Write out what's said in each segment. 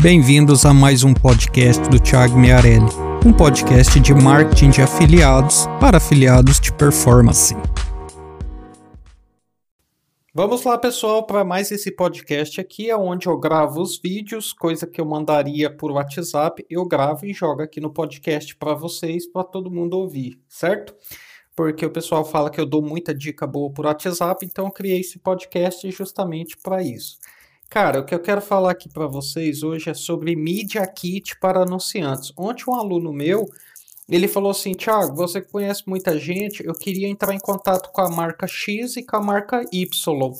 Bem-vindos a mais um podcast do Thiago Miarelli, um podcast de marketing de afiliados para afiliados de performance. Vamos lá, pessoal, para mais esse podcast aqui, é onde eu gravo os vídeos, coisa que eu mandaria por WhatsApp, eu gravo e jogo aqui no podcast para vocês, para todo mundo ouvir, certo? Porque o pessoal fala que eu dou muita dica boa por WhatsApp, então eu criei esse podcast justamente para isso. Cara, o que eu quero falar aqui para vocês hoje é sobre Media Kit para anunciantes. Ontem um aluno meu, ele falou assim, Thiago, você conhece muita gente, eu queria entrar em contato com a marca X e com a marca Y.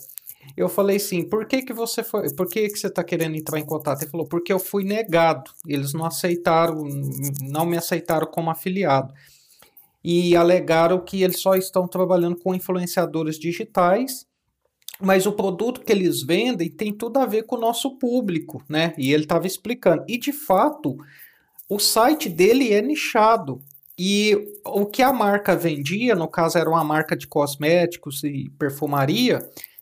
Eu falei assim, por que que você foi, por que que você está querendo entrar em contato? Ele falou, porque eu fui negado, eles não aceitaram, não me aceitaram como afiliado. E alegaram que eles só estão trabalhando com influenciadores digitais mas o produto que eles vendem tem tudo a ver com o nosso público, né? E ele estava explicando. E de fato, o site dele é nichado. E o que a marca vendia, no caso era uma marca de cosméticos e perfumaria,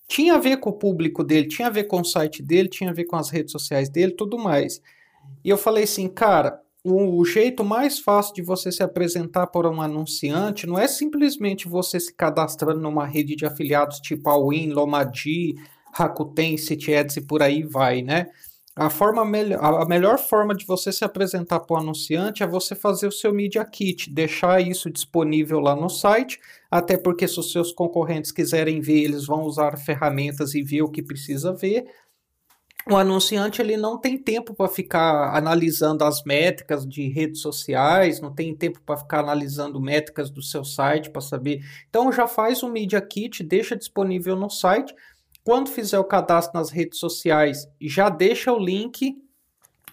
tinha a ver com o público dele, tinha a ver com o site dele, tinha a ver com as redes sociais dele, tudo mais. E eu falei assim, cara, o jeito mais fácil de você se apresentar para um anunciante não é simplesmente você se cadastrando numa rede de afiliados tipo a Win, Lomadi, Rakuten, CityAds e por aí vai, né? A, forma melhor, a melhor forma de você se apresentar para o anunciante é você fazer o seu Media Kit, deixar isso disponível lá no site, até porque se os seus concorrentes quiserem ver, eles vão usar ferramentas e ver o que precisa ver, o anunciante ele não tem tempo para ficar analisando as métricas de redes sociais, não tem tempo para ficar analisando métricas do seu site para saber. Então já faz um Media Kit, deixa disponível no site. Quando fizer o cadastro nas redes sociais, já deixa o link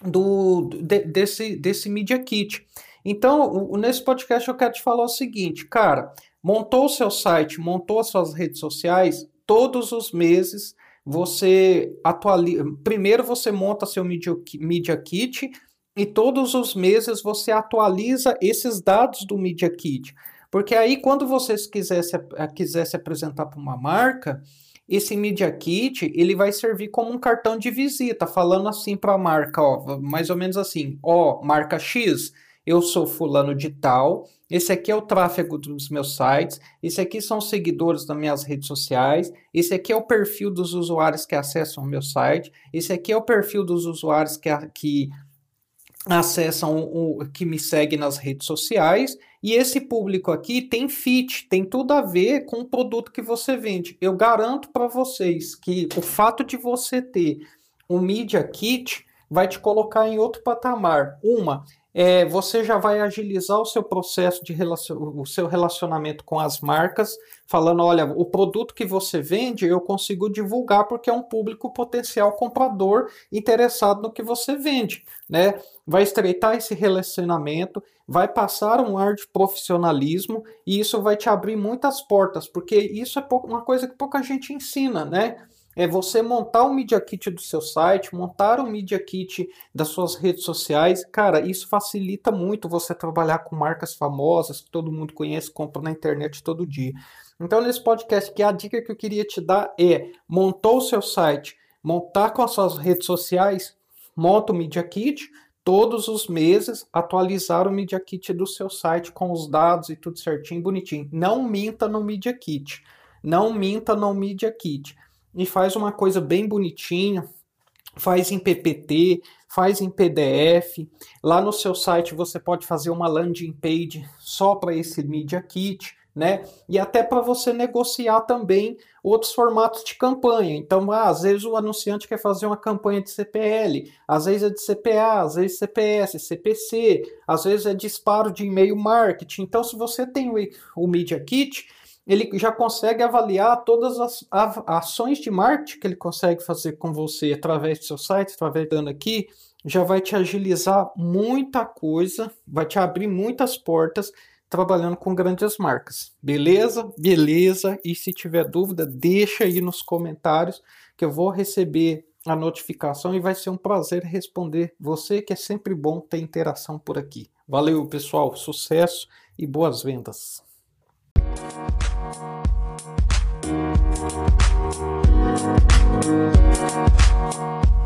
do de, desse desse Media Kit. Então, nesse podcast eu quero te falar o seguinte, cara, montou o seu site, montou as suas redes sociais, todos os meses você atualiza. Primeiro você monta seu Media, Media Kit e todos os meses você atualiza esses dados do Media Kit. Porque aí, quando você quiser se, quiser se apresentar para uma marca, esse Media Kit ele vai servir como um cartão de visita, falando assim para a marca, ó, mais ou menos assim, ó, marca X, eu sou fulano de tal, esse aqui é o tráfego dos meus sites, esse aqui são os seguidores das minhas redes sociais, esse aqui é o perfil dos usuários que acessam o meu site, esse aqui é o perfil dos usuários que, que acessam o que me segue nas redes sociais e esse público aqui tem fit, tem tudo a ver com o produto que você vende. Eu garanto para vocês que o fato de você ter um media kit vai te colocar em outro patamar. Uma, é, você já vai agilizar o seu processo de relacion... o seu relacionamento com as marcas, falando, olha, o produto que você vende eu consigo divulgar porque é um público potencial comprador interessado no que você vende, né? Vai estreitar esse relacionamento, vai passar um ar de profissionalismo e isso vai te abrir muitas portas, porque isso é uma coisa que pouca gente ensina, né? É você montar um Media Kit do seu site, montar um Media Kit das suas redes sociais. Cara, isso facilita muito você trabalhar com marcas famosas que todo mundo conhece, compra na internet todo dia. Então, nesse podcast aqui, a dica que eu queria te dar é: montou o seu site, montar com as suas redes sociais, monta o Media Kit. Todos os meses atualizar o Media Kit do seu site com os dados e tudo certinho, bonitinho. Não minta no Media Kit. Não minta no Media Kit e faz uma coisa bem bonitinha, faz em PPT, faz em PDF. Lá no seu site você pode fazer uma landing page só para esse Media Kit, né? E até para você negociar também outros formatos de campanha. Então, ah, às vezes o anunciante quer fazer uma campanha de CPL, às vezes é de CPA, às vezes CPS, CPC, às vezes é disparo de e-mail marketing. Então, se você tem o, o Media Kit, ele já consegue avaliar todas as ações de marketing que ele consegue fazer com você através do seu site, através dando aqui, já vai te agilizar muita coisa, vai te abrir muitas portas trabalhando com grandes marcas. Beleza? Beleza. E se tiver dúvida, deixa aí nos comentários que eu vou receber a notificação e vai ser um prazer responder você que é sempre bom ter interação por aqui. Valeu, pessoal. Sucesso e boas vendas. Thank you.